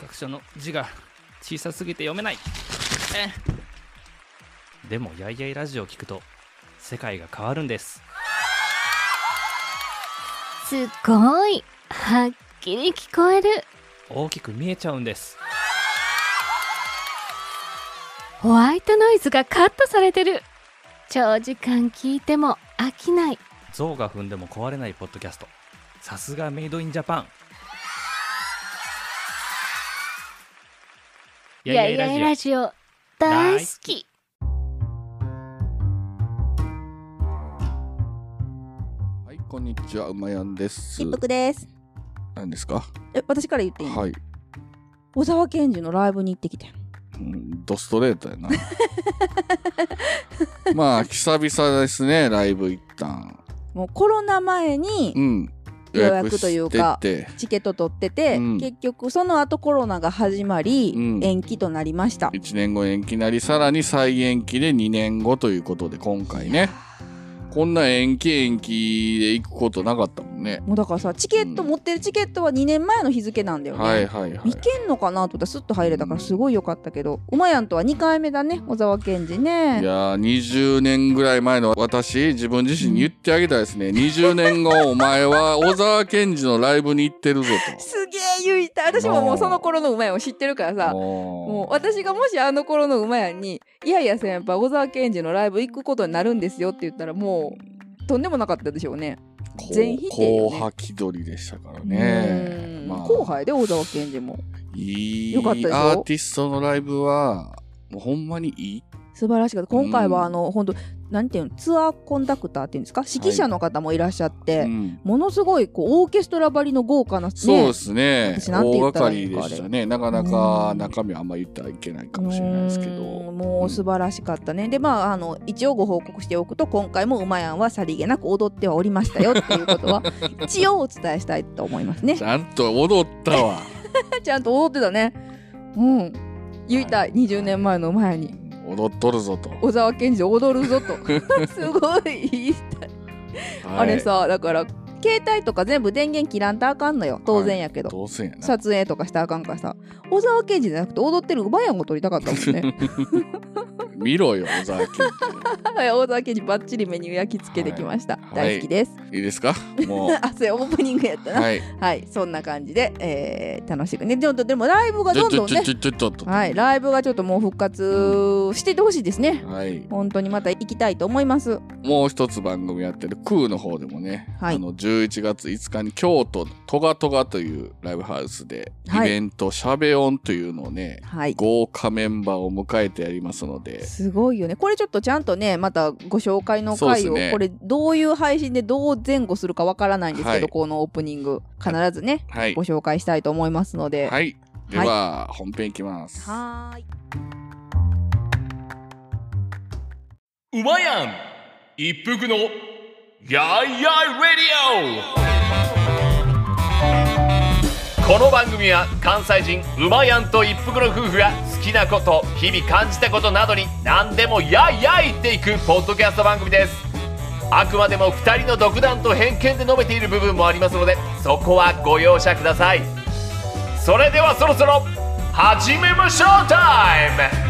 格書の字が小さすぎて読めない。えでもやいやいラジオを聞くと世界が変わるんです。すごいはっきり聞こえる。大きく見えちゃうんです。ホワイトノイズがカットされてる。長時間聞いても飽きない。象が踏んでも壊れないポッドキャスト。さすがメイドインジャパンいやいやいラジオ大好きはい、こんにちは、うまやんです。一服です。何ですかえ、私から言っていい、はい、小沢健二のライブに行ってきてん。うん、ドストレートやな。まあ、久々ですね、ライブ一旦。もうコロナ前にうん。予約というかチケット取ってて、うん。結局その後コロナが始まり、うん。延期となりました。1年後延期なり、さらに再延期で2年後ということで、今回ね。こんな延期延期で行くことなかったもんね。もうだからさ、チケット、うん持ってるチケットは2年前の日付なんだよね。はいはいはいい。けんのかなと思ったらスッと入れたからすごい良かったけど、うまやんとは2回目だね、小沢健二いね。やー20年ぐらい前の私自分自身に言ってあげたいですね、20年後お前は小沢健二のライブに行ってるぞ すげえ言いたい。私ももうその頃のうまやんを知ってるからとさ、ももう私がもしあの頃の馬やんに「いやいや先輩小沢健二のライブ行くことになるんですよ」って言ったらもうとんでもなかったでしょうね。う全否定よね。後輩気取りでしたからうねん。まあ。後輩で小沢健二も。いい。よかったアーティストのライブはもうほんまにいい？素晴らしかった。今回うん。はあの本当なんていうのツアーコンダクターっていうんですか？指揮者の方もいらっしゃって、うん。ものすごいこうオーケストラばりの豪華なねそうですね。私なんて言ったらいいのかりでしたね。なかなか中身はあんま言ってはいけないかもしれないですけうどんもう素晴らしかったね、でまああの一応ご報告しておくと今回も馬やんはさりげなく踊ってはおりましたよっていうことは 一応お伝えしたいと思いますね。ちゃんと踊ったわ。ちゃんと踊ってたね。うん。言いたい20年前の馬やに踊っとるぞと、小沢健二踊るぞと。すごい。言い。たい、あれさだから携帯とか全部電源切らんとあかんのよ。当然やけど、当然やな。撮影とかしたらあかんからさ。小沢健二じゃなくて踊ってる馬やんを撮りたかったもんね 見ろよ小沢健はい大沢健二バッチリメニュー焼き付けてきました、はい。大好きです、二い。いですか？もう。あそうやオープニングやったな。はい、はい。そんな感じで、えー楽しくねでもでもライブがどんどんねちょちょちょちょちょっと。はい。ライブがちょっともう復活していってほしいですね。はい。本当にまた行きたいと思います。もう一つ番組やってるクーの方でもね、はい。あの11月5日に京都トガトガというライブハウスでイはい。ベント、しゃべ音というのをねはい。豪華メンバーを迎えてやりますのですごいよね。これちょっとちゃんとねまたご紹介の回を、ね。これどういう配信でどう前後するかわからないんですけど、はい。このオープニング。必ずねはい。ご紹介したいと思いますので。はい。では、本編いきます。はーい。うまやん。一服のやいやいレディオこの番組は関西人うまやんと一服の夫婦が好きなこと日々感じたことなどに何でもやいやい言っていくポッドキャスト番組です。あくまでも2人の独断と偏見で述べている部分もありますのでそこはご容赦ください。それではそろそろ始めましょうタイム。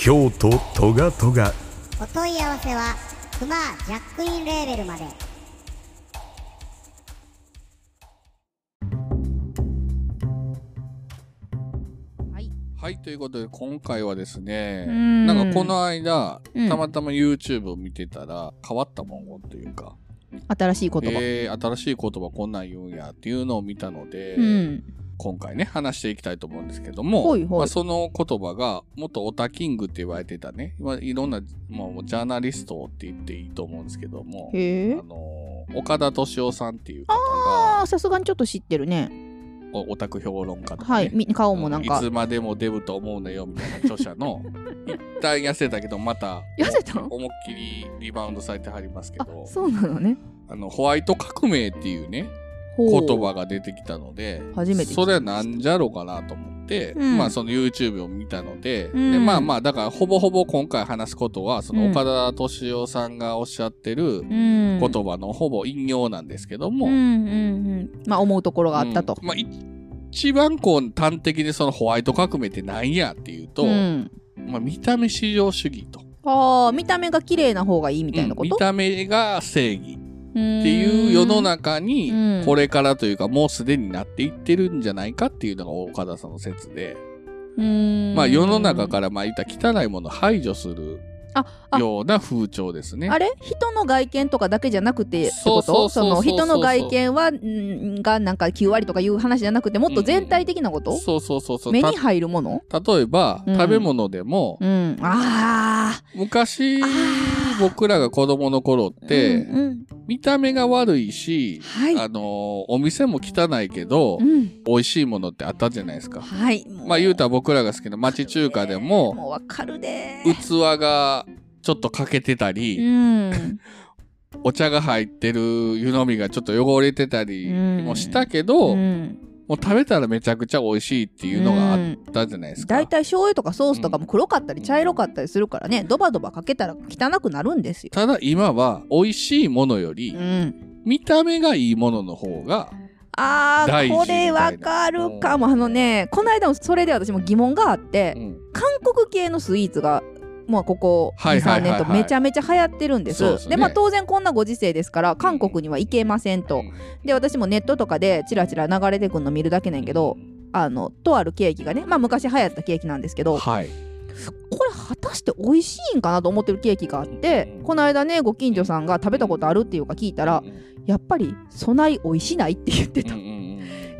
京都トガトガ。お問い合わせはクマジャックインレーベルまで。はい。ということで今回はですねうん。なんかこの間うん。たまたま YouTube を見てたら変わった文言というか新しい言葉。えー新しい言葉こんなん言うんやっていうのを見たので、うん。今回ね、話していきたいと思うんですけども、ほいほいまあ、その言葉が、元オタキングって言われてたね、今いろんな、まあ、ジャーナリストって言っていいと思うんですけども、あ。のー岡田敏夫さんっていう方が、ああ、さすがにちょっと知ってるね。おオタク評論家とか、ね、はい。み顔もなんかい。つまでもデブと思うなよみたいな著者の、一旦痩せたけど、また、痩せたの？思いっきりリバウンドされてはりますけあど、、そうなのね。あの、ホワイト革命っていうね、言葉が出てきたので、初めてそれはなんじゃろうかなと思って、うん。まあその YouTube を見たので、うん。でまあまあだからほぼほぼ今回話すことは、そのうん。岡田敏夫さんがおっしゃってるうん。言葉のほぼ引用なんですけども、うんうんうん。まあ思うところがあったと。うん。まあい一番こう端的にそのホワイト革命って何やっていうと、うん。まあ見た目至上主義と。ああ、見た目が綺麗な方がいいみたいなこと？うん。見た目が正義っっていう世の中にうん。これからというかもうすでになっていってるんじゃないかっていうのが岡田さんの説で、まあ世の中からまあ言ったら汚いものを排除するような風潮ですね。あれ？人の外見とかだけじゃなくてそうそうその人の外見はんがなんか9割とかいう話じゃなくてもっと全体的なこと、そうそうそうそう。た目に入るもの？例えば、うん。食べ物でも、うん。あ昔あ僕らが子供の頃って、うんうん。見た目が悪いし、はい。あのーお店も汚いけど、うん。美味しいものってあったじゃないですか。はい。まあ言うたら僕らが好きな町中華でも、もうわかるで器がちょっと欠けてたり、うん。お茶が入ってる湯飲みがちょっと汚れてたりうん。もしたけど、うん。もう食べたらめちゃくちゃ美味しいっていうのがあったじゃないですか。大体醤油とかソースとかも黒かったり茶色かったりするからね、ドバドバかけたら汚くなるんですよ。ただ今は美味しいものよりうん、見た目がいいものの方があーこれわかるかも。あのねこの間もそれで私も疑問があって、うん。韓国系のスイーツがまあここ23はいはいはいはい年とめちゃめちゃ流行ってるんです。でまあ当然こんなご時世ですから韓国には行けませんと。で私もネットとかでチラチラ流れてくんの見るだけなんやけどあのとあるケーキがねまあ昔流行ったケーキなんですけどはい。これ果たして美味しいんかなと思ってるケーキがあってうんこの間ねご近所さんが食べたことあるっていうか聞いたらやっぱり備え美味しないって言ってた。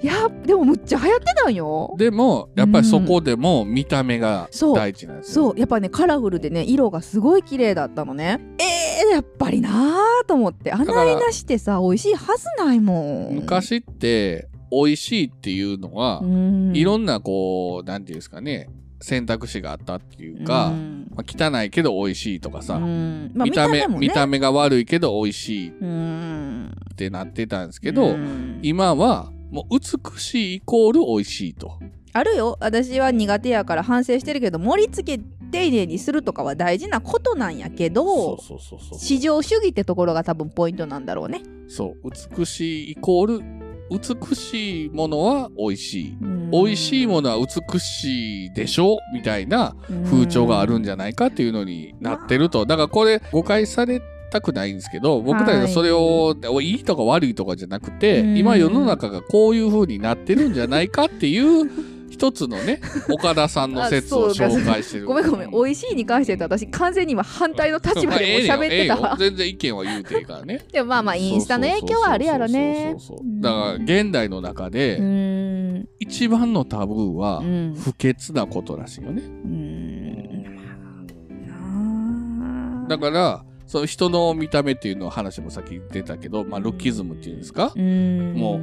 うんうんうんいやでもむっちゃ流行ってたんよ。でもやっぱりそこでも見た目がそう。大事なんですよ。そう。やっぱねカラフルでね色がすごい綺麗だったのね。えー、やっぱりなーと思って。あないなしってさ美味しいはずないもん。昔って美味しいっていうのは、うん。いろんなこうなんていうんですかね選択肢があったっていうか、うん。まあ、汚いけど美味しいとかさ、うん。まあ、見た目もね。見た目が悪いけど美味しいうん。ってなってたんですけど、うん。今はもう美しいイコール美味しいと。あるよ私は苦手やから反省してるけど盛り付け丁寧にするとかは大事なことなんやけど。市場主義ってところが多分ポイントなんだろうね、そう美しいイコール美しいものは美味しい。うん美味しいものは美しいでしょみたいな風潮があるんじゃないかっていうのになってると。だからこれ誤解されたくないんですけど、僕たちがそれを、い、いとか悪いとかじゃなくて、うん。今世の中がこういう風になってるんじゃないかっていう一つのね、岡田さんの説を紹介してる。ごめんごめん、美味しいに関して私完全に今反対の立場で喋ってた。まあええよ。え。全然意見は言うていいからね。でもまあまあインスタの影響はあるやろね。だから現代の中うでん。一番のタブーはうん。不潔なことらしいよね。うん。だから、その人の見た目っていうの話もさっき出たけど、まあ、ルッキズムっていうんですか、うん。も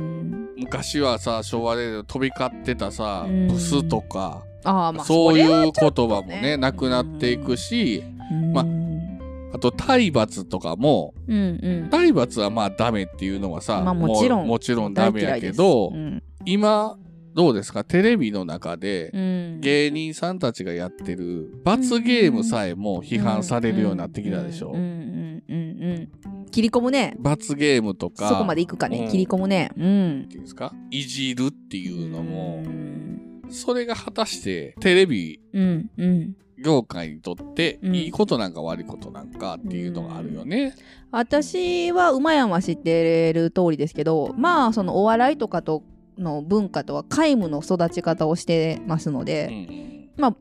昔はさ、昭和で飛び交ってたさ、うん。ブスとか、ああまあそういう言葉もね、なくなっていくし、まあうん。あと体罰とかも、うんうん。体罰はまあダメっていうのはさ、まあもちろん。うもちろんダメやけど、大嫌いです。今、どうですか？テレビの中で、うん。うん芸人さんたちがやってる罰ゲームさえも批判されるようになってきたでしょ？うんうんうんうん切り込むね。罰ゲームとか。そこまでいくかうん。ね切り込むね。うん。っていうんですか？いじるっていうのも。うん。それが果たしてテレビうんうん。業界にとってうん。いいことなんか悪いことなんかっていうのがあるよね。私は馬山知ってる通りですけどまあそのお笑いとかとの文化とは皆無の育ち方をしてますのうで、ん。まあ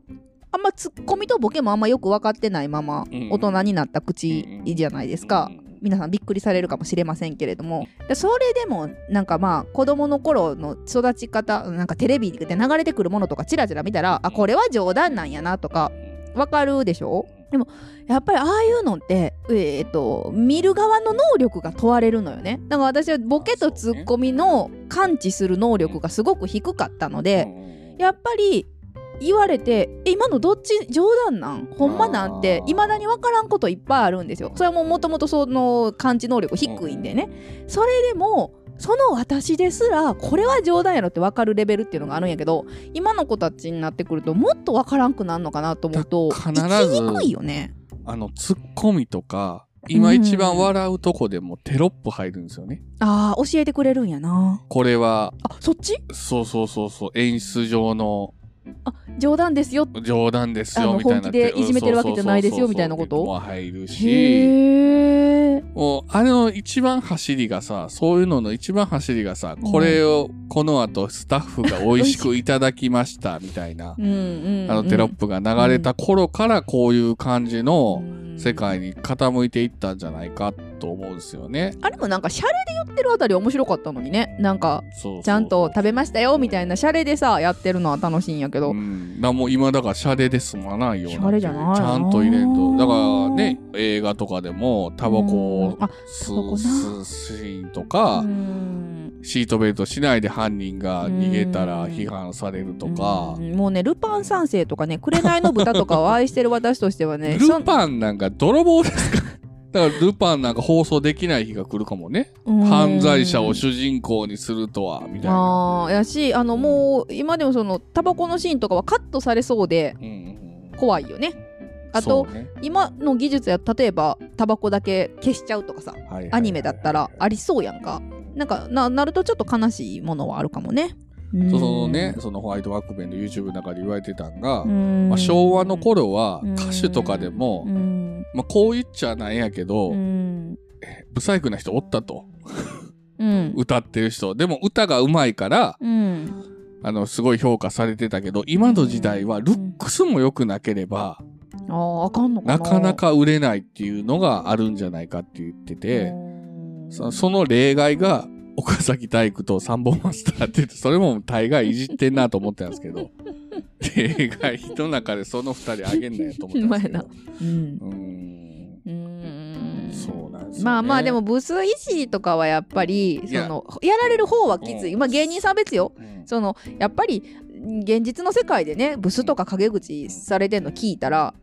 あんまツッコミとボケもあんまよく分かってないままうん大人になった口じゃないですか。うん皆さんびっくりされるかもしれませんけれども。でそれでもなんかまあ子供の頃の育ち方なんかテレビで流れてくるものとかチラチラ見たらあこれは冗談なんやなとかわかるでしょ？でもやっぱりああいうのって、えー、と見る側の能力が問われるのよね。だから私はボケとツッコミの感知する能力がすごく低かったので、やっぱり言われてえ今のどっち冗談なん？ほんまなんてあー。いまだに分からんこといっぱいあるんですよ。それはももともとその感知能力低いんでね、それでもその私ですらこれは冗談やろって分かるレベルっていうのがあるんやけど今の子たちになってくるともっと分からんくなるのかなと思うとだ必ずにくいよね。あの、ツッコミとか、今一番笑うとこでもテロップ入るんですよね。ああ教えてくれるんやな。これは、あそっち？そうそうそうそう、演出上の冗談ですよ。冗談ですよ、みたいな。本気でいじめてるわけじゃないですよみたいなこと？も入るし。もう、あれの一番走りがさ、そういうのの一番走りがさ、これをこの後スタッフが美味しくいただきました、みたいな。う、んうん、あのテロップが流れた頃からこういう感じのうん。世界に傾いていったんじゃないかと思うんですよね。あれもなんかシャレで言ってるあたり面白かったのにね。なんかちゃんと食べましたよみたいなシャレでさやってるのは楽しいんやけど、うん、だもう今だからシャレで済まないようなシャレじゃない？なちゃんと入れんと。だからね映画とかでもタバコを吸うシーンとか、うん。シートベルトしないで犯人が逃げたら批判されるとか。う、ん。もうねルパン三世とかね紅の豚とかを愛してる私としてはねルパンなんか泥棒ですかだからルパンなんか放送できない日が来るかもね、犯罪者をうん主人公にするとはみたいな。あーやしあのもう今でもそのタバコのシーンとかはカットされそうで怖いよね。あと、ね。今の技術や例えばタバコだけ消しちゃうとかさアニメだったらありそうやんか。なんかななるとちょっと悲しいものはあるかもねそのね、そのホワイトワックベンの YouTube の中で言われてたんが、うん。まあ、昭和の頃はうん。歌手とかでも、うん。まあ、こう言っちゃなんやけど、うん。不細工な人おったと。うん。歌ってる人。でも歌が上手いから、うん。あの、すごい評価されてたけど、今の時代はルックスも良くなければ、あかんのかな？なかなか売れないっていうのがあるんじゃないかって言ってて、その例外が、岡崎体育とサンボマスターって言って、それも大概いじってんなと思ってたんですけど、例外の中でその二人あげんなよと思ってたんですけど。うんうーん。うん。そうなんですよ、ね。まあまあでも、ブス医師とかはやっぱりいや。そのやられる方はきつい、うん。まあ芸人さんは別よ。うん。そのやっぱり現実の世界でねブスとか陰口されてんの聞いたら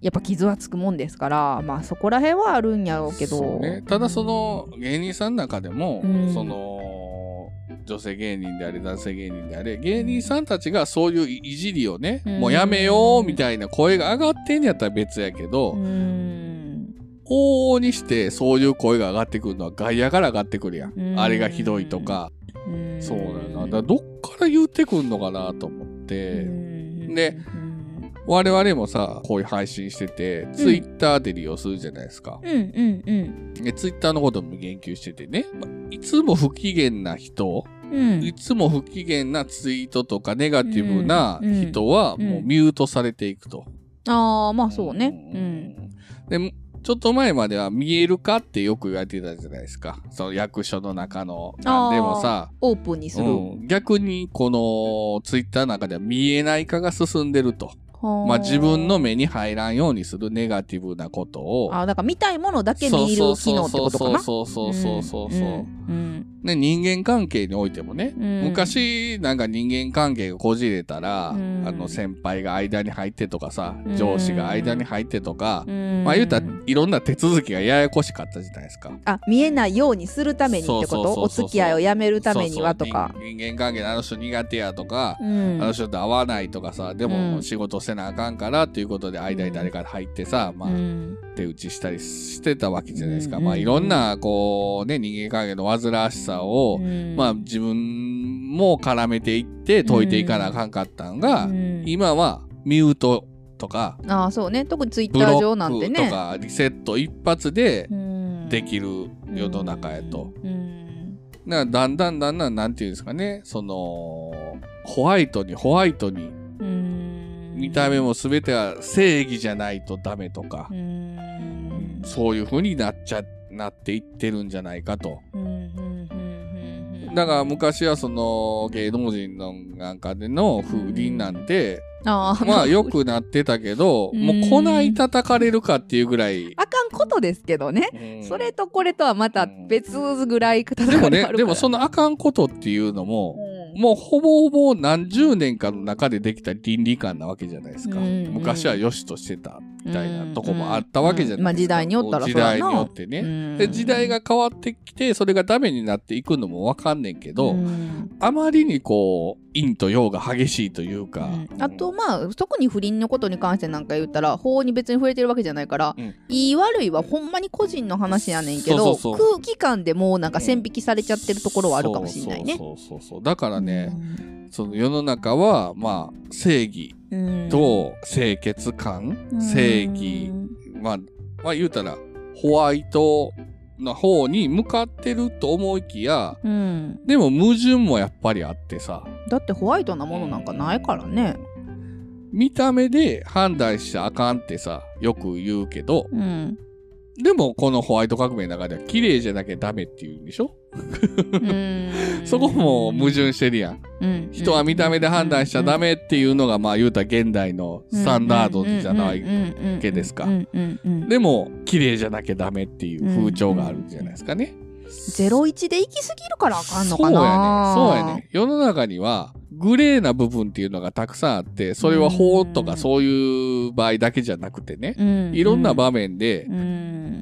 やっぱ傷はつくもんですからまあそこら辺はあるんやろうけど。ね、ただその芸人さんの中でも、うん。その女性芸人であれ男性芸人であれ芸人さんたちがそういういじりをね、うん。もうやめようみたいな声が上がってんやったら別やけど、うーん。往々にしてそういう声が上がってくるのは外野から上がってくるやん、うん。あれがひどいとか、そうな。だからどっから言ってくんのかなと思って、うん。で我々もさこういう配信してて、ツイッターで利用するじゃないですか、うんうんうん。でツイッターのことも言及しててね、まいつも不機嫌な人、うん。いつも不機嫌なツイートとかネガティブなうん。人はうん。もうミュートされていくと。ああまあそうね。うん。で、ちょっと前までは見えるかってよく言われてたじゃないですか。その役所の中の。あー。でもさ、オープンにする、うん。逆にこのツイッターの中では見えない化が進んでると。はまあ自分の目に入らんようにするネガティブなことを。あだから見たいものだけ見る機能ってことかな？そうそうそうそうそうそうそう。うんね、人間関係においてもね、うん。昔なんか人間関係がこじれたら、うん。あの先輩が間に入ってとかさ、うん。上司が間に入ってとか、うん。まあ言うたらいろんな手続きがややこしかったじゃないですか。あ見えないようにするためにってこと？お付き合いをやめるためにはとか。そうそう人人間関係であの人苦手やとか、うん。あの人と会わないとかさ、でうん。も仕事せなあかんからっていうことで間に誰か入ってさ、まあうん手打ちしたりしてたわけじゃないですか。うんまあいろんなこうね、人間関係の煩わしさを、うん。まあ自分も絡めていって解いていかなあかんかったんが、うん。今はミュートとか、ああそうね。特にツイッター上なんてね。とかリセット一発でうん。できる世の中やと。うん。だんだんだんだんなんていうんですかね、その、ホワイトにホワイトに、うん見た目も全ては正義じゃないとダメとか。う、ん。そういう風になっちゃ、なっていってるんじゃないかと。だから昔はその芸能人のなんかでの風鈴なんて、まあ良くなってたけど、うん。もうこない叩かれるかっていうぐらい。あかんことですけどね、うん。それとこれとはまた別ぐらい叩でもねかれるから、でもそのあかんことっていうのも、うんもうほぼほぼ何十年かの中でできた倫理観なわけじゃないですか。うんうん昔は良しとしてたみたいなとこもあったわけじゃないですか。うんまあ時代によったら時そうやな代によってね。うんで時代が変わってきて、それがダメになっていくのもわかんねんけど、うんあまりにこう、陰と陽が激しいというか。うんあとまあ特に不倫のことに関してなんか言ったら法に別に触れてるわけじゃないから、うん言い悪いはほんまに個人の話やねんけど空気感でもうなんか線引きされちゃってるところはあるかもしれないね。そうそうそうそう。だからね、その世の中は、まあ、正義うん。と清潔感、うん。正義、まあ、まあ言うたら、ホワイトの方に向かってると思いきや、うん、でも矛盾もやっぱりあってさ、だってホワイトなものなんかないからね。見た目で判断しちゃあかんってさ、よく言うけど、うんでも、このホワイト革命の中では、綺麗じゃなきゃダメっていうんでしょ？そこも矛盾してるやん。うん、人は見た目で判断しちゃダメっていうのが、まあ言うたら現代のスタンダードじゃないわけですか。でも、綺麗じゃなきゃダメっていう風潮があるんじゃないですかね。うんうん01で行き過ぎるからあかんのかな。そうやね。そうやね。世の中にはグレーな部分っていうのがたくさんあってそれは法とかそういう場合だけじゃなくてね、ん、いろんな場面で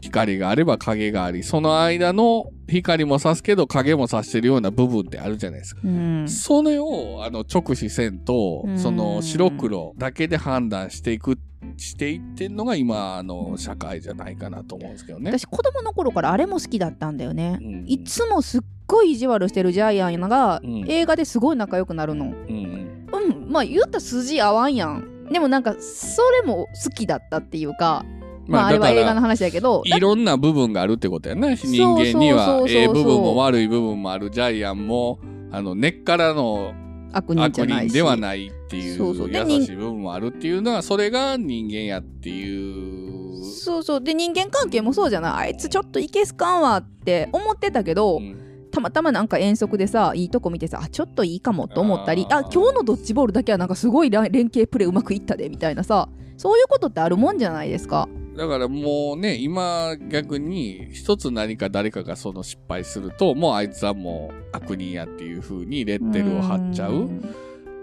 光があれば影がありその間の光も差すけど影も差してるような部分ってあるじゃないですか、それをあの直視せんと、その白黒だけで判断していくってしていってんのが今の社会じゃないかなと思うんですけどね。私子供の頃からあれも好きだったんだよね、うん。いつもすっごい意地悪してるジャイアンが、うん。映画ですごい仲良くなるの。うんうん。うんまあ言ったら筋合わんやん。でもなんかそれも好きだったっていうかまああれは映画の話だけど。いろんな部分があるってことやな。人間にはええ部分も悪い部分もある。ジャイアンも、あの、根っからの悪人ではないっていうそうそう。で優しい部分もあるっていうのは、それが人間やっていう。そうそう。で人間関係もそうじゃない？あいつちょっといけすかんわって思ってたけど、うん。たまたまなんか遠足でさいいとこ見てさあちょっといいかもと思ったりあー。あ今日のドッジボールだけはなんかすごいら連携プレーうまくいったでみたいなさそういうことってあるもんじゃないですか？だからもうね、今逆に一つ何か誰かがその失敗すると、もうあいつはもう悪人やっていう風にレッテルを貼っちゃう。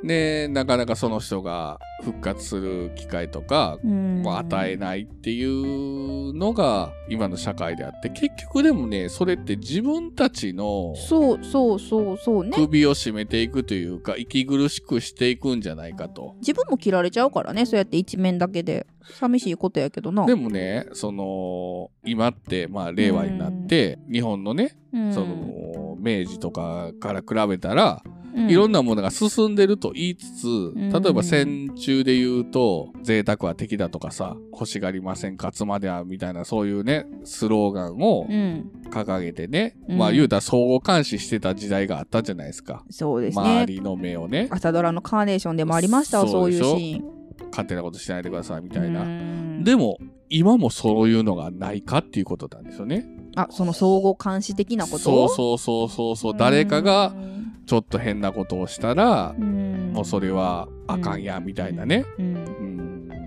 で、なかなかその人が復活する機会とか、与えないっていうのが今の社会であって、結局でもね、それって自分たちのそうそうそうそうね。首を絞めていくというか、息苦しくしていくんじゃないかと。自分も切られちゃうからねそうやって一面だけで。寂しいことやけどな。でもね、その、今って、まあ、令和になって、日本のね、うん。その、明治とかから比べたら、うんいろんなものが進んでると言いつつ、ん。例えば戦中で言うと、贅沢は敵だとかさ、欲しがりませんかつまでは、みたいなそういうね、スローガンをうん。掲げてね、うん。まあ言うたら相互監視してた時代があったじゃないですか。そうですね。周りの目をね、朝ドラのカーネーションでもありましたわそそうういうシーン。勝手なことしないでくださいみたいな。うん。でも、今もそういうのがないかっていうことなんですよね。あその相互監視的なこと？そうそうそうそうそう。誰かがちょっと変なことをしたら、もうそれはあかんや、みたいなね。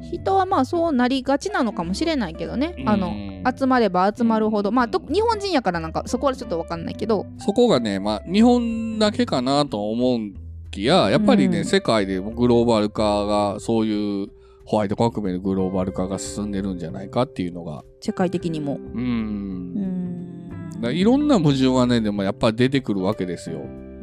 人はまあそうなりがちなのかもしれないけどね、あのうん集まれば集まるほど。まあと日本人やからなんかそこはちょっと分かんないけどそこがね、まあ、日本だけかなと思うんきや、やっぱりね、うん。世界でもグローバル化が、そういうホワイト革命のグローバル化が進んでるんじゃないかっていうのが、世界的にも。うーん。いろんな矛盾はね、でもやっぱり出てくるわけですよ。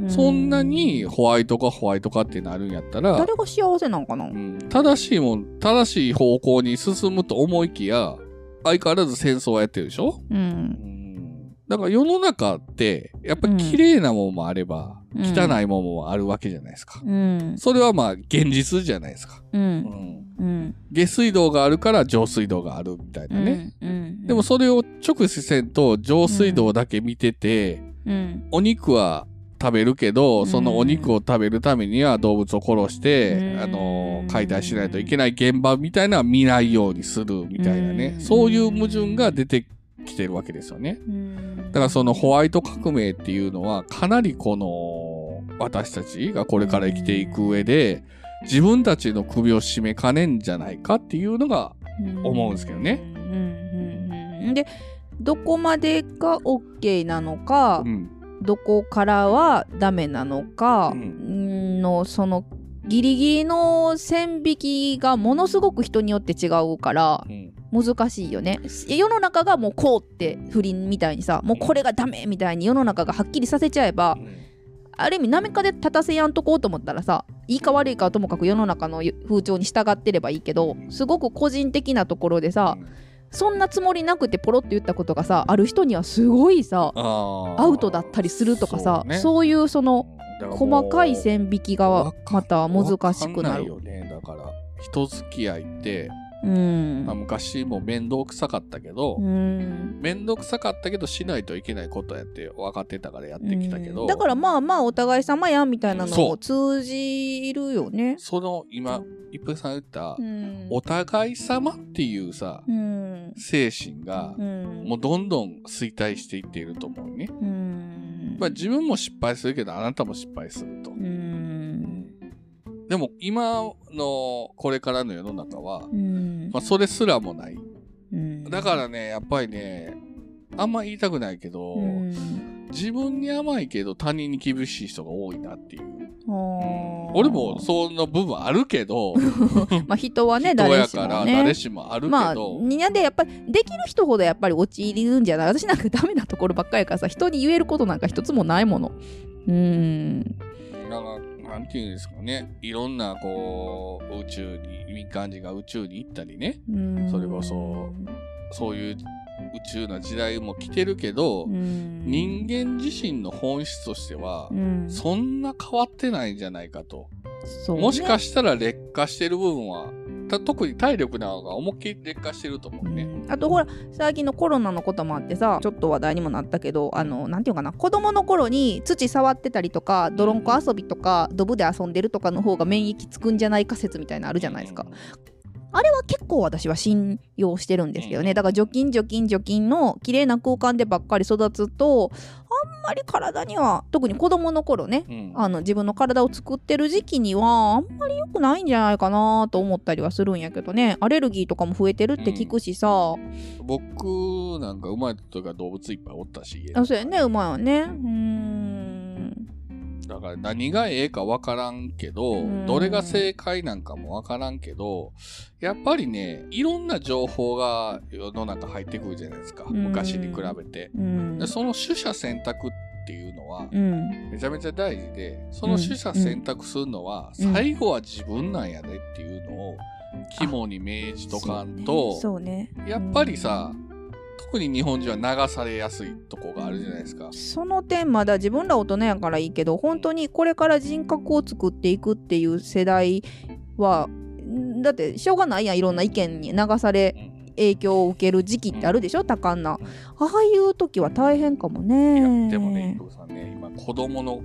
そんなにホワイトかホワイトかってなるんやったら、誰が幸せなんかな、うん。正しいもん、正しい方向に進むと思いきや、相変わらず戦争はやってるでしょ？うん。うん。だから世の中って、やっぱり綺麗なもんもあれば、うん汚いもんもあるわけじゃないですか。うん。それはまあ現実じゃないですか。ううん。んうん。下水道があるから上水道があるみたいなね。うん。でもそれを直視せんと上水道だけ見てて、うん。お肉は食べるけど、ん。そのお肉を食べるためには動物を殺して、うん。あの、解体しないといけない現場みたいなのは見ないようにするみたいなね。うん。そういう矛盾が出てきてるわけですよね。うん。だからそのホワイト革命っていうのはかなりこの私たちがこれから生きていく上で自分たちの首を絞めかねんじゃないかっていうのが思うんですけどね。でどこまでが OK なのか、うん。どこからはダメなのかうん。のそのギリギリの線引きがものすごく人によって違うからうん難しいよね。世の中がもうこうって不倫みたいにさもうこれがダメみたいに世の中がはっきりさせちゃえばある意味なめかで立たせやんとこうと思ったらさいいか悪いかはともかく世の中の風潮に従ってればいいけどすごく個人的なところでさそんなつもりなくてポロって言ったことがさある人にはすごいさアアウトだったりするとかさね。そういうその細かい線引きがまた難しくなんる。よね。だから人付き合いって、うん。まあ、昔も面倒くさかったけど、うん。面倒くさかったけどしないといけないことやって分かってたからやってきたけど、うんだからまあまあお互い様やんみたいなのも通じるよね。その今一平さん言った、うん。お互い様っていうさ、うん。精神が、うん。もうどんどん衰退していっていると思うね。うん。まあ自分も失敗するけどあなたも失敗すると。うんでも今のこれからの世の中は、うん。まあそれすらもない。うん。だからね、やっぱりね、あんま言いたくないけど、うん。自分に甘いけど他人に厳しい人が多いなっていう。俺もその部分あるけど、まあ人はね 人誰しもやからね。誰しもあるけまあんなでやっぱりできる人ほどやっぱり陥るんじゃない私なんかダメなところばっかりやからさ人に言えることなんか一つもないもの。うんなんていうんですかね、いろんなこう、宇宙に、民間人が宇宙に行ったりね、うんそれこそそういう宇宙な時代も来てるけど、うん。人間自身の本質としては、うん。そんな変わってないんじゃないかと。ね。もしかしたら劣化してる部分は、た特に体力なんかが思いっきり劣化してると思うね。うんあとほら最近のコロナのこともあってさちょっと話題にもなったけどあのなんていうかな子供の頃に土触ってたりとか泥んこ遊びとかドブで遊んでるとかの方が免疫つくんじゃないか説みたいなあるじゃないですか。あれは結構私は信用してるんですけどね。だから除菌除菌除菌の綺麗な空間でばっかり育つとあんまり体には特に子供の頃ねうん。あの自分の体を作ってる時期にはあんまり良くないんじゃないかなと思ったりはするんやけどね。アレルギーとかも増えてるって聞くしさ、僕なんか生まれた時から動物いっぱいおったし、家あそうやねうまいよねうーんだから何がええかわからんけど、うん。どれが正解なんかもわからんけど、やっぱりね、いろんな情報が世の中入ってくるじゃないですか。うん。昔に比べて。うん。でその取捨選択っていうのは、うん。めちゃめちゃ大事で、その取捨選択するのは、うん。最後は自分なんやでっていうのを、肝に銘じとかんと、やっぱりさ、特に日本人は流されやすいとこがあるじゃないですか。その点まだ自分ら大人やからいいけど本当にこれから人格を作っていくっていう世代はんだってしょうがないやんいろんな意見に流されうん。影響を受ける時期ってあるでしょ？多感な。ああいう時は大変かもいねや、でもね、伊藤さんね、今子供の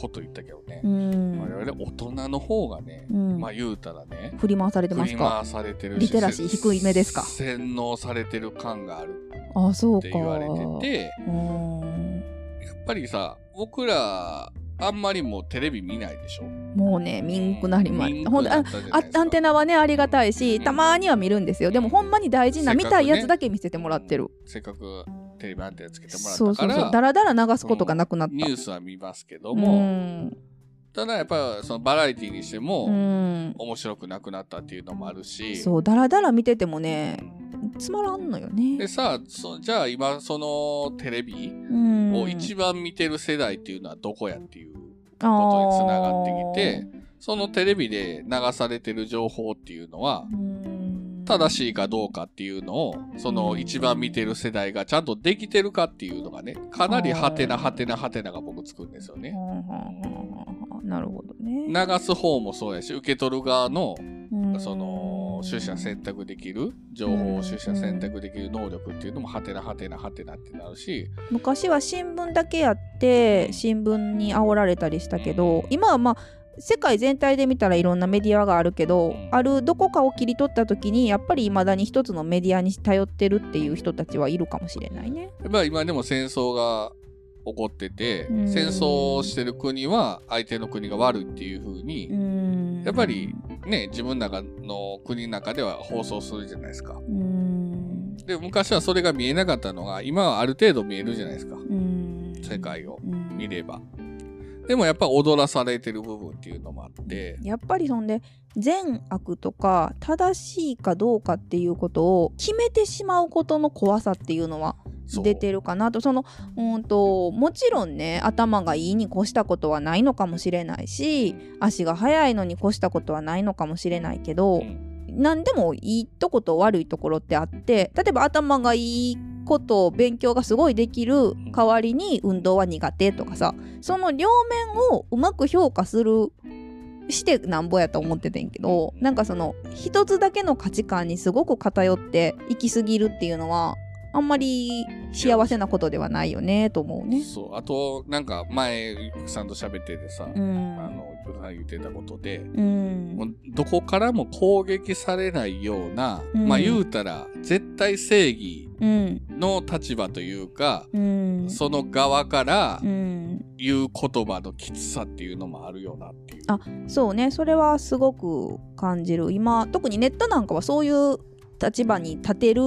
こと言ったけどね、うん、我々大人の方がね、うん。まあ言うたらね、振り回されてますか？振り回されてるしリテラシー低いめですか？洗脳されてる感があるあそうか。って言われてて、うん。やっぱりさ、僕ら、あんまりもうテレビ見ないでしょ。もうねミンクなりまミンクほんとあアンテナはねありがたいしうん。たまには見るんですよ。でもほんまに大事な見たいやつだけ見せてもらってる、せっかくテレビアンテナつけてもらそうったから、そうそうだらだら流すことがなくなった、ニュースは見ますけどうも、んただやっぱそのバラエティにしても、うん。面白くなくなったっていうのもあるし、そうだらだら見ててもねつまらんのよね。でさそじゃあ今そのテレビうん。を一番見てる世代っていうのはどこやっていうあことにつながってきてそのテレビで流されてる情報っていうのはうん。正しいかどうかっていうのをその一番見てる世代がちゃんとできてるかっていうのがねかなりハテナハテナハテナが僕つくんですよね。はあはあはあはあなるほどね。流す方もそうやし受け取る側のうん。その取捨選択できる情報を取捨選択できる能力っていうのもハテナハテナハテナってなるし。昔は新聞だけやって新聞に煽られたりしたけど今はまあ世界全体で見たらいろんなメディアがあるけど、うん。あるどこかを切り取った時にやっぱり未だに一つのメディアに頼ってるっていう人たちはいるかもしれないね。やっぱり今でも戦争が起こってて、うん戦争をしてる国は相手の国が悪いっていう風に、うんやっぱりね、自分の中の国の中では放送するじゃないですか。うんで、昔はそれが見えなかったのが、今はある程度見えるじゃないですか。うん世界をうん見れば。でもやっぱ踊らされてる部分っていうのもあって、やっぱりそんで善悪とか正しいかどうかっていうことを決めてしまうことの怖さっていうのは出てるかなと。そのうんともちろんね頭がいいに越したことはないのかもしれないし足が速いのに越したことはないのかもしれないけど、うん。何でもいいとこと悪いところってあって例えば頭がいいこと勉強がすごいできる代わりに運動は苦手とかさその両面をうまく評価するしてなんぼやと思っててんけどなんかその一つだけの価値観にすごく偏って行き過ぎるっていうのはあんまり幸せなことではないよねと思うね。そう。あと、なんか前、さんと喋っててさ、うん。あの、言ってたことで、うん。もうどこからも攻撃されないような、うん。まあ言うたら、絶対正義うん。の立場というか、うん。その側からうん。言う言葉のきつさっていうのもあるよなっていう。あそうね。それはすごく感じる。今特にネットなんかはそういう立場に立てる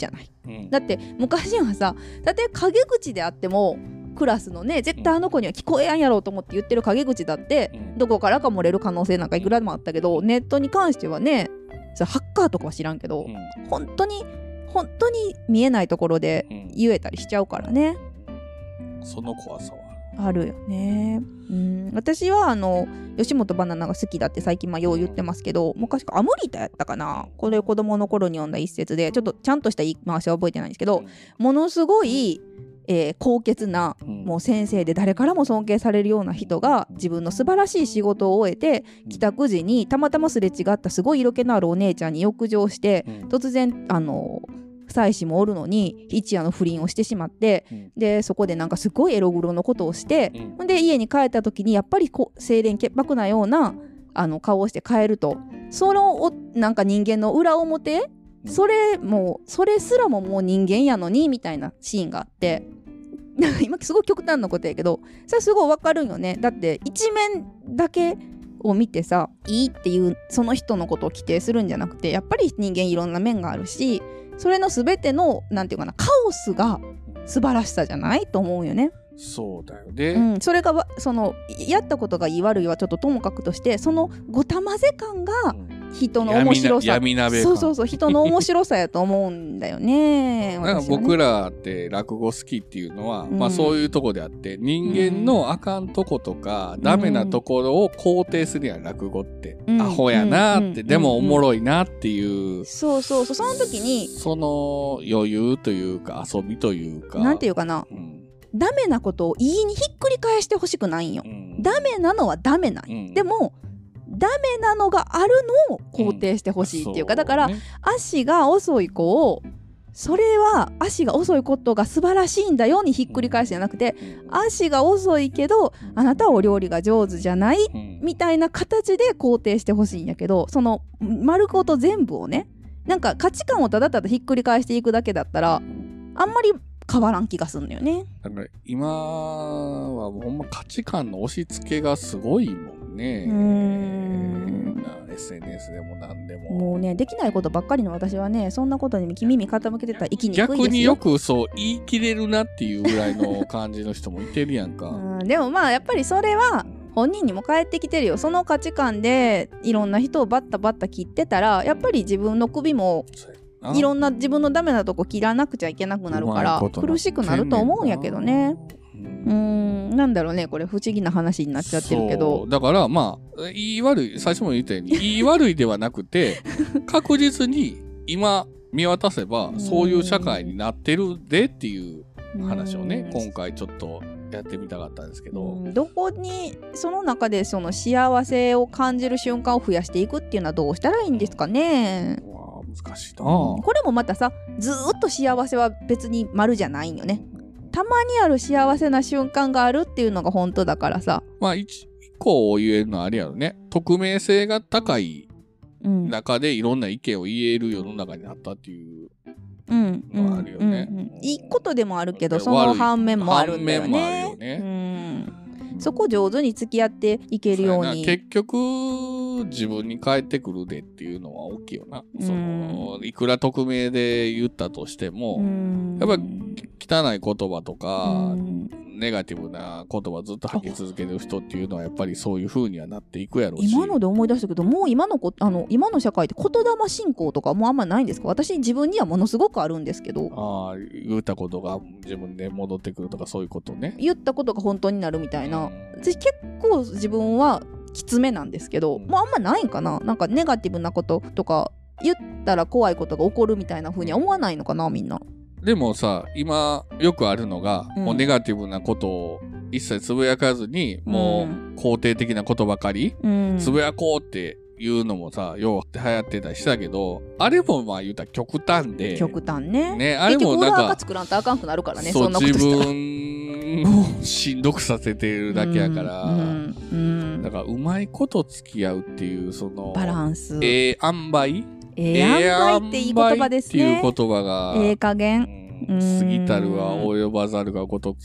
じゃない。うん。だって昔はさたとえ陰口であってもクラスのね絶対あの子には聞こえやんやろうと思って言ってる陰口だってうん。どこからか漏れる可能性なんかいくらでもあったけどネットに関してはねそれハッカーとかは知らんけどうん。本当に本当に見えないところでうん。言えたりしちゃうからね。その怖さは。あるよね。うん。私はあの吉本バナナが好きだって最近まあよう言ってますけど昔からアムリタやったかな。これ子供の頃に読んだ一節でちょっとちゃんとした言い回しは覚えてないんですけどものすごい、えー高潔なうん。もう先生で誰からも尊敬されるような人が自分の素晴らしい仕事を終えて帰宅時にたまたますれ違ったすごい色気のあるお姉ちゃんに浴場してうん。突然あの妻子もおるのに一夜の不倫をしてしまってうん。でそこでなんかすごいエログロのことをしてうん。ほんで家に帰った時にやっぱりこう清廉潔白なようなあの顔をして帰るとそのおなんか人間の裏表うん。それもうそれすらももう人間やのにみたいなシーンがあってなんか今すごい極端なことやけどそれすごいわかるんよね。だって一面だけを見てさいいっていうその人のことを規定するんじゃなくてやっぱり人間いろんな面があるしそれの全てのなんていうかなカオスが素晴らしさじゃないと思うよね。そうだよね。うん、それがわそのやったことがいい悪いはちょっとともかくとしてそのごたまぜ感がうん人の面白さ。闇鍋感。そうそうそう人の面白さやと思うんだよね。なんか僕らって落語好きっていうのは、うん。まあそういうとこであって、人間のあかんとことか、ダメなところを肯定するやん、落語って。うん。アホやなって、うん。でもおもろいなっていう、そうそうそう。その時にその余裕というか遊びというか。なんていうかな。うん。ダメなことをいいにひっくり返してほしくないんよ。う。ん。ダメなのはダメなん。でもダメなのがあるのを肯定してほしいっていうか、だから足が遅い子をそれは足が遅いことが素晴らしいんだよにひっくり返すじゃなくて足が遅いけどあなたはお料理が上手じゃないうん。みたいな形で肯定してほしいんやけどその丸ごと全部をねなんか価値観をただただひっくり返していくだけだったらあんまり変わらん気がすんのよね。だから今はほんま価値観の押し付けがすごいもんね。うーんな SNS でも何でも。もうねできないことばっかりの私はねそんなことに耳傾けてたら生きにくいですよ。逆によくそう言い切れるなっていうぐらいの感じの人もいてるやんか。うんでもまあやっぱりそれは本人にも返ってきてるよその価値観でいろんな人をバッタバッタ切ってたらやっぱり自分の首もいろんな自分のダメなとこ切らなくちゃいけなくなるから苦しくなると思うんやけどね。うんなんだろうねこれ不思議な話になっちゃってるけそどうだからまあ言い悪い最初も言ったように言い悪いではなくて 確実に今見渡せばそういう社会になってるでっていう話をねうん。今回ちょっとやってみたかったんですけど、うん。どこにその中でその幸せを感じる瞬間を増やしていくっていうのはどうしたらいいんですかね、うわあ難しいな、これもまたさずーっと幸せは別に丸じゃないんよねたまにある幸せな瞬間があるっていうのが本当だからさ。まあ一一個言えるのはあれやろね。匿名性が高いうん。中でいろんな意見を言える世の中になったっていう。うん。のはあるよね。うんうんいいことでもあるけどその反面もあるんだよ反面もあるねよね。うん、そこ上手に付き合っていけるように。結局、自分に返ってくるでっていうのは大きいよな。うん。その、いくら匿名で言ったとしても、うん。やっぱ汚い言葉とか、うんネガティブな言葉ずっと吐き続ける人っていうのはやっぱりそういう風にはなっていくやろうし。今ので思い出したけどもう今のこあの今の社会って言霊信仰とかもうあんまないんですか？私自分にはものすごくあるんですけど。ああ、言ったことが自分で戻ってくるとかそういうことね。言ったことが本当になるみたいな。うん。私結構自分はきつめなんですけど、うん。もうあんまないんかな？なんかネガティブなこととか言ったら怖いことが起こるみたいな風には思わないのかなみんなでもさ、今よくあるのが、うん。もうネガティブなことを一切つぶやかずに、もう肯定的なことばかり、うん。つぶやこうっていうのもさ、よう流行ってたりしたけど、あれもまあ言うたら極端で、極端ね。ねあれもなんか結局裏垢作らんとあかんくなるからねそそうんなこと自したら。分をしんどくさせてるだけやから、うんうん。だからうまいこと付き合うっていう、その、バランス。ええ塩梅ええ塩梅っていい言葉ですね。ええっていう言葉が、ええ加減過ぎたるは及ばざるがごとく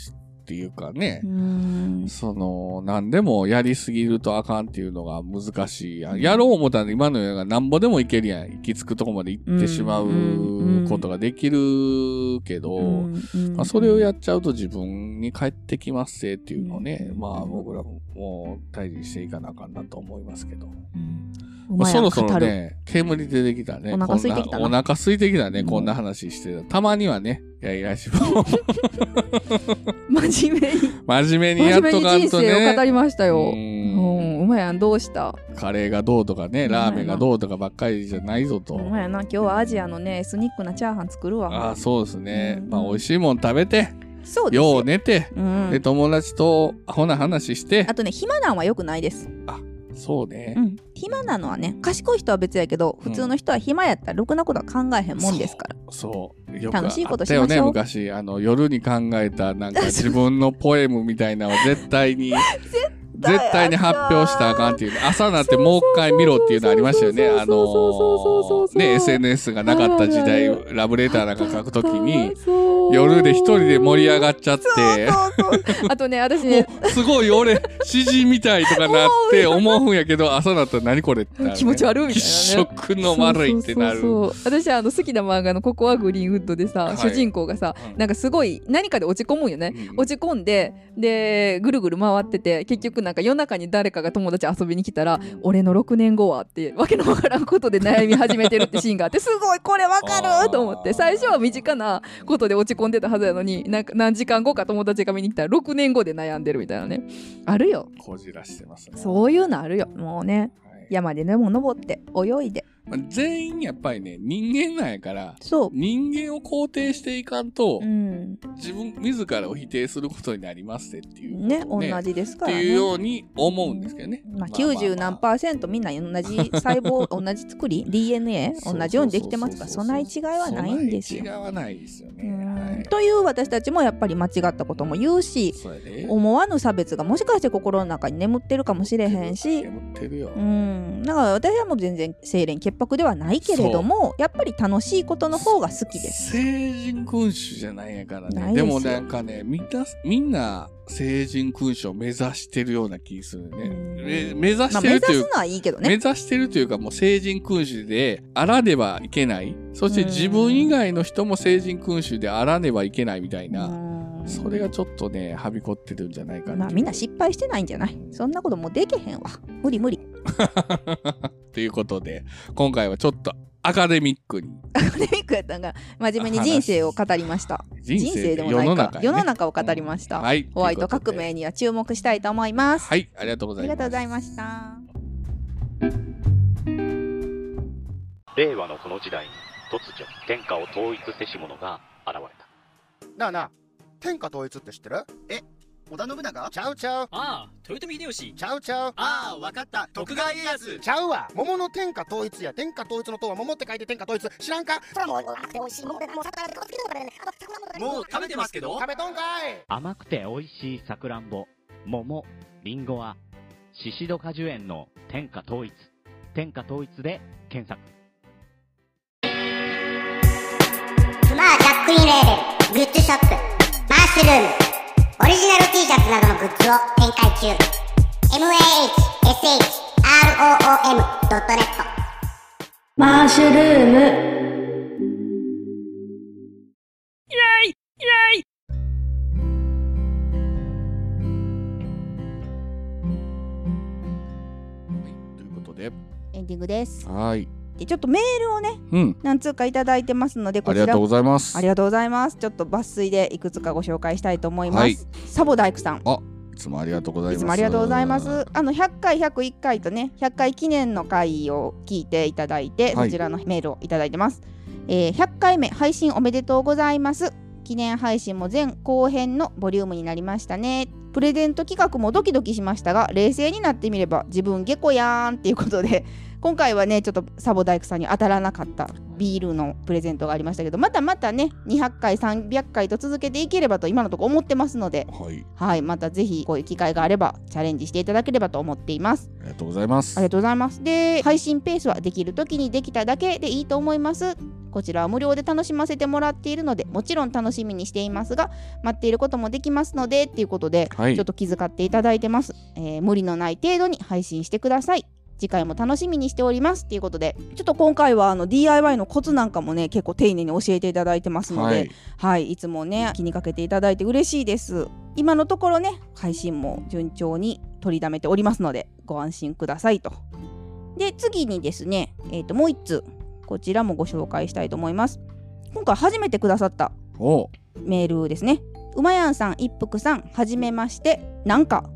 っていうかね。う、ん。その、何でもやりすぎるとあかんっていうのが難しいやん。やろう思ったら今のようななんぼでもいけるやん。行き着くとこまで行ってしまうことができるけど、まあ、それをやっちゃうと自分に返ってきますせっていうのをね、うん。まあ僕らも大事にしていかなあかんなと思いますけど。うまあそろそろね、煙出てきたね。お腹空いてきた。お腹空いてきたね、うん。こんな話してた。たまにはね、いやいやしも、真面目に。真面目にやっとかん人とね。生を語りましたよ。ううん。んうまやんどうした？カレーがどうとかね、ラーメンがどうとかばっかりじゃないぞと。うまやな今日はアジアのねエスニックなチャーハン作るわ。ああ、そうですね。うん。まあ、美味しいもん食べて、そうですよ。よう寝て、うん。で、友達とアホな話して。あ、とね暇なんは良くないです。そうね。う。ん。暇なのはね賢い人は別やけど普通の人は暇やったらろくなことは考えへんもんですから。そう。よく楽しいことあったよね、しましょう昔。あの、夜に考えた、なんか自分のポエムみたいなのを絶対に、絶対に発表したらあかんっていう。朝なってもう一回見ろっていうのありましたよね。あの、ね、SNS がなかった時代、ラブレターなんか書くときに、夜で一人で盛り上がっちゃって、あとね私ね。すごい俺、詩人みたいとかなって思うんやけど、朝だったら何これって気持ち悪いみたいなね。気色の悪いってなる。そうそうそう私あの好きな漫画の「ココアグリーンウッド」でさ、はい。主人公がさ、うん。なんかすごい何かで落ち込むんよね、うん。落ち込んででぐるぐる回ってて結局なんか夜中に誰かが友達遊びに来たら「俺の6年後は」ってわけのわからんことで悩み始めてるってシーンがあって すごいこれわかる！と思って最初は身近なことで落ち込んでたはずやのになんか何時間後か友達が見に来たら6年後で悩んでるみたいなね。あるよ。こじらしてますね。そういうのあるよ。もうね。はい。山ででも登って泳いでまあ全員やっぱりね、人間なんやから、そう。人間を肯定していかんと、うん。自分自らを否定することになりますっていう。ね同ことをじですからね。っていうように思うんですけどね。まあ、90何パーセントみんな同じ 細胞同じ作り DNA 同じようにできてますからそんなに違いはないんですよ。違いはないですよね。うん。はい。という私たちもやっぱり間違ったことも言うし。思わぬ差別がもしかして心の中に眠ってるかもしれへんし。眠ってるよ。うん。だから私はもう全然清廉潔白ではないけれどもやっぱり楽しいことの方が好きです。成人君主じゃないんやからね。でもなんかね、みんな、みんな成人君主を目指してるような気するね。目指まあ、してるという目指すのはいいけど目ね。指してるというかもう成人君主であらねばいけない。そして自分以外の人も成人君主であらねばいけないみたいな。うんそれがちょっとね、はびこってるんじゃないかな。まあみんな失敗してないんじゃない？そんなこともうできへんわ。無理無理。ということで、今回はちょっとアカデミックに。アカデミックやったんが真面目に人生を語りました。人人生でも世ないかの中、世の中を語りました。はい。ホワイト革命には注目したいと思います。はい、ありがとうございます。ありがとうございました。令和のこの時代に突如天下を統一せし者が現れたなあなあ天下統一って知ってる？え織田信長？ちゃうちゃう。ああ、豊臣秀吉。ちゃうちゃう。ああ、わかった。徳川家康。ちゃうわ。桃の天下統一や。天下統一の塔は桃って書いて天下統一。知らんか？それはもう甘くて美味しいものでもう魚でこつけてからねもう食べてますけど。食べとんかい。甘くて美味しいさくらんぼ。桃りんごはシシド果樹園の天下統一。天下統一で検索。クマージャックインレーベル。グッズショップ。マッシュルームオリジナル T シャツなどのグッズを展開中。mahshroom.net マッシュルーム。イェイイェイ。ということで、エンディングです。はい。でちょっとメールをねうん。何通かいただいてますのでこちら。ありがとうございます。ありがとうございます。ちょっと抜粋でいくつかご紹介したいと思います、はい。サボ大工さん。あ、いつもありがとうございます。いつもありがとうございます。あの100回101回とね100回記念の回を聞いていただいて、はい。そちらのメールをいただいてます、えー100回目配信おめでとうございます。記念配信も前後編のボリュームになりましたね。プレゼント企画もドキドキしましたが冷静になってみれば自分下戸やーんっていうことで今回はねちょっとサボ大工さんに当たらなかったビールのプレゼントがありましたけどまたまたね200回300回と続けていければと今のところ思ってますのではい。はい、またぜひこういう機会があればチャレンジしていただければと思っています。ありがとうございます。ありがとうございます。で、配信ペースはできる時にできただけでいいと思います。こちらは無料で楽しませてもらっているので、もちろん楽しみにしていますが、待っていることもできますのでっていうことで、はいちょっと気遣っていただいてます、えー無理のない程度に配信してください。次回も楽しみにしておりますっていうことでちょっと今回はあの DIY のコツなんかもね結構丁寧に教えていただいてますので、はい。はい、いつもね気にかけていただいて嬉しいです。今のところね配信も順調に取りだめておりますのでご安心くださいと。で次にですね、えー、ともう1通こちらもご紹介したいと思います。今回初めてくださったお。メールですね。うまやんさん一服さんはじめまして。なんか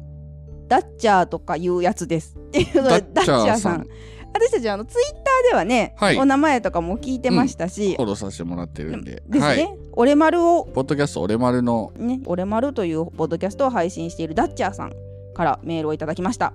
ダッチャーとかいうやつです。っていうのでダッチャーさん。私たちあのツイッターではね、はい。お名前とかも聞いてましたし、フォローさせてもらってるんで。ですね、はい。俺丸をポッドキャスト俺丸の。ね、俺丸というポッドキャストを配信しているダッチャーさんからメールをいただきました。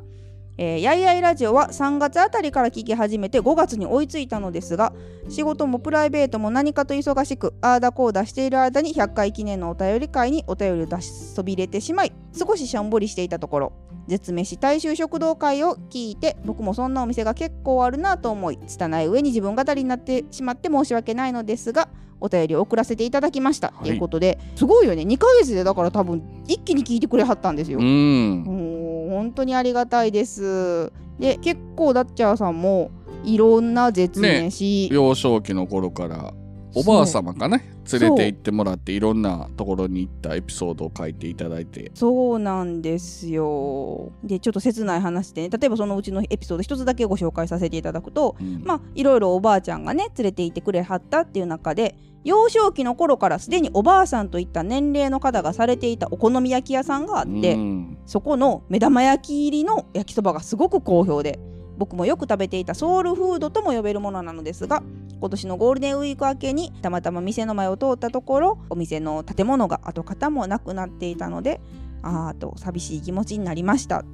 えー、やいやいラジオは3月あたりから聞き始めて5月に追いついたのですが仕事もプライベートも何かと忙しくああだこうだしている間に100回記念のお便り会にお便りを出しそびれてしまい少ししょんぼりしていたところ絶飯大衆食堂会を聞いて僕もそんなお店が結構あるなと思い拙い上に自分語りになってしまって申し訳ないのですがお便りを送らせていただきましたと、はいいうことですごいよね2ヶ月でだから多分一気に聞いてくれはったんですよ。うん。本当にありがたいです。で結構ダッチャーさんもいろんな絶ね飯、幼少期の頃からおばあ様かね連れて行ってもらっていろんなところに行ったエピソードを書いていただいて。そうなんですよ。でちょっと切ない話でね。例えばそのうちのエピソード一つだけご紹介させていただくと、まあいろいろおばあちゃんがね連れて行ってくれはったっていう中で幼少期の頃からすでにおばあさんといった年齢の方がされていたお好み焼き屋さんがあって、うん。そこの目玉焼き入りの焼きそばがすごく好評で僕もよく食べていたソウルフードとも呼べるものなのですが今年のゴールデンウィーク明けにたまたま店の前を通ったところお店の建物が跡形もなくなっていたのであーと寂しい気持ちになりました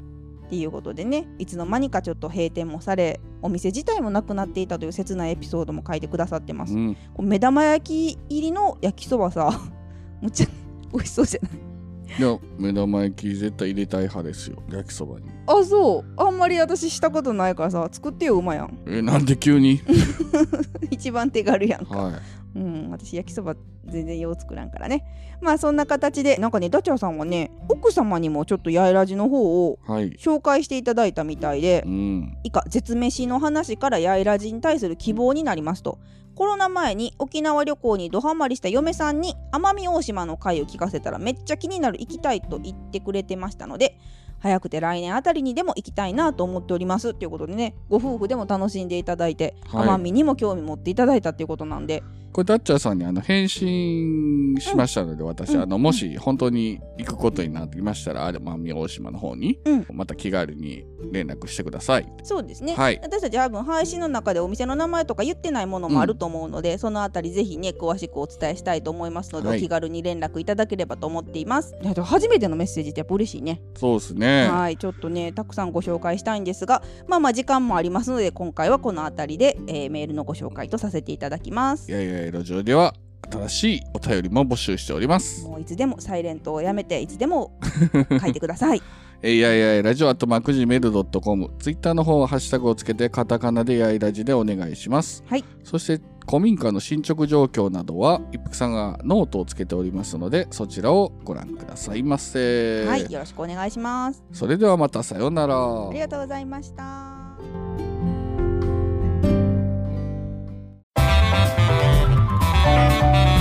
っていうことでねいつの間にかちょっと閉店もされお店自体もなくなっていたという切ないエピソードも書いてくださってます、うん。目玉焼き入りの焼きそばさ むっちゃ美味しそうじゃない？いや目玉焼き絶対入れたい派ですよ焼きそばに。あそう。あんまり私したことないからさ作ってようまやん。えなんで急に？一番手軽やんか、はい。うん私焼きそば全然よう作らんからね。まあそんな形でなんかねダチャーさんはね奥様にもちょっと八重ラジの方をはい。紹介していただいたみたいで、うん。以下絶飯の話から八重ラジに対する希望になりますと。コロナ前に沖縄旅行にドハマりした嫁さんに奄美大島の回を聞かせたらめっちゃ気になる行きたいと言ってくれてましたので早くて来年あたりにでも行きたいなと思っております。ということでねご夫婦でも楽しんでいただいて、はい。奄美にも興味持っていただいたっていうことなんでこれダッチャーさんにあの返信しましたので、私あのもし本当に行くことになっていましたらあれ奄美大島の方に、また気軽に連絡してください。そうですね、はい。私たち多分配信の中でお店の名前とか言ってないものもあると思うので、そのあたりぜひね詳しくお伝えしたいと思いますので、はい。お気軽に連絡いただければと思っています。いやでも初めてのメッセージってやっぱ嬉しいね。そうですね。はい。ちょっとねたくさんご紹介したいんですがまあまあ時間もありますので今回はこのあたりで、えーメールのご紹介とさせていただきます。やいやいラジオでは新しいお便りも募集しておりますもういつでもサイレントをやめていつでも 書いてくださいえーやいやいラジオアットマーク Gmail.com、ツイッターの方はハッシュタグをつけてカタカナでやいラジでお願いします。はい。そして、古民家の進捗状況などは、一服さんがノートをつけておりますので、そちらをご覧くださいませ。はい、よろしくお願いします。それではまたさようなら。ありがとうございました。Música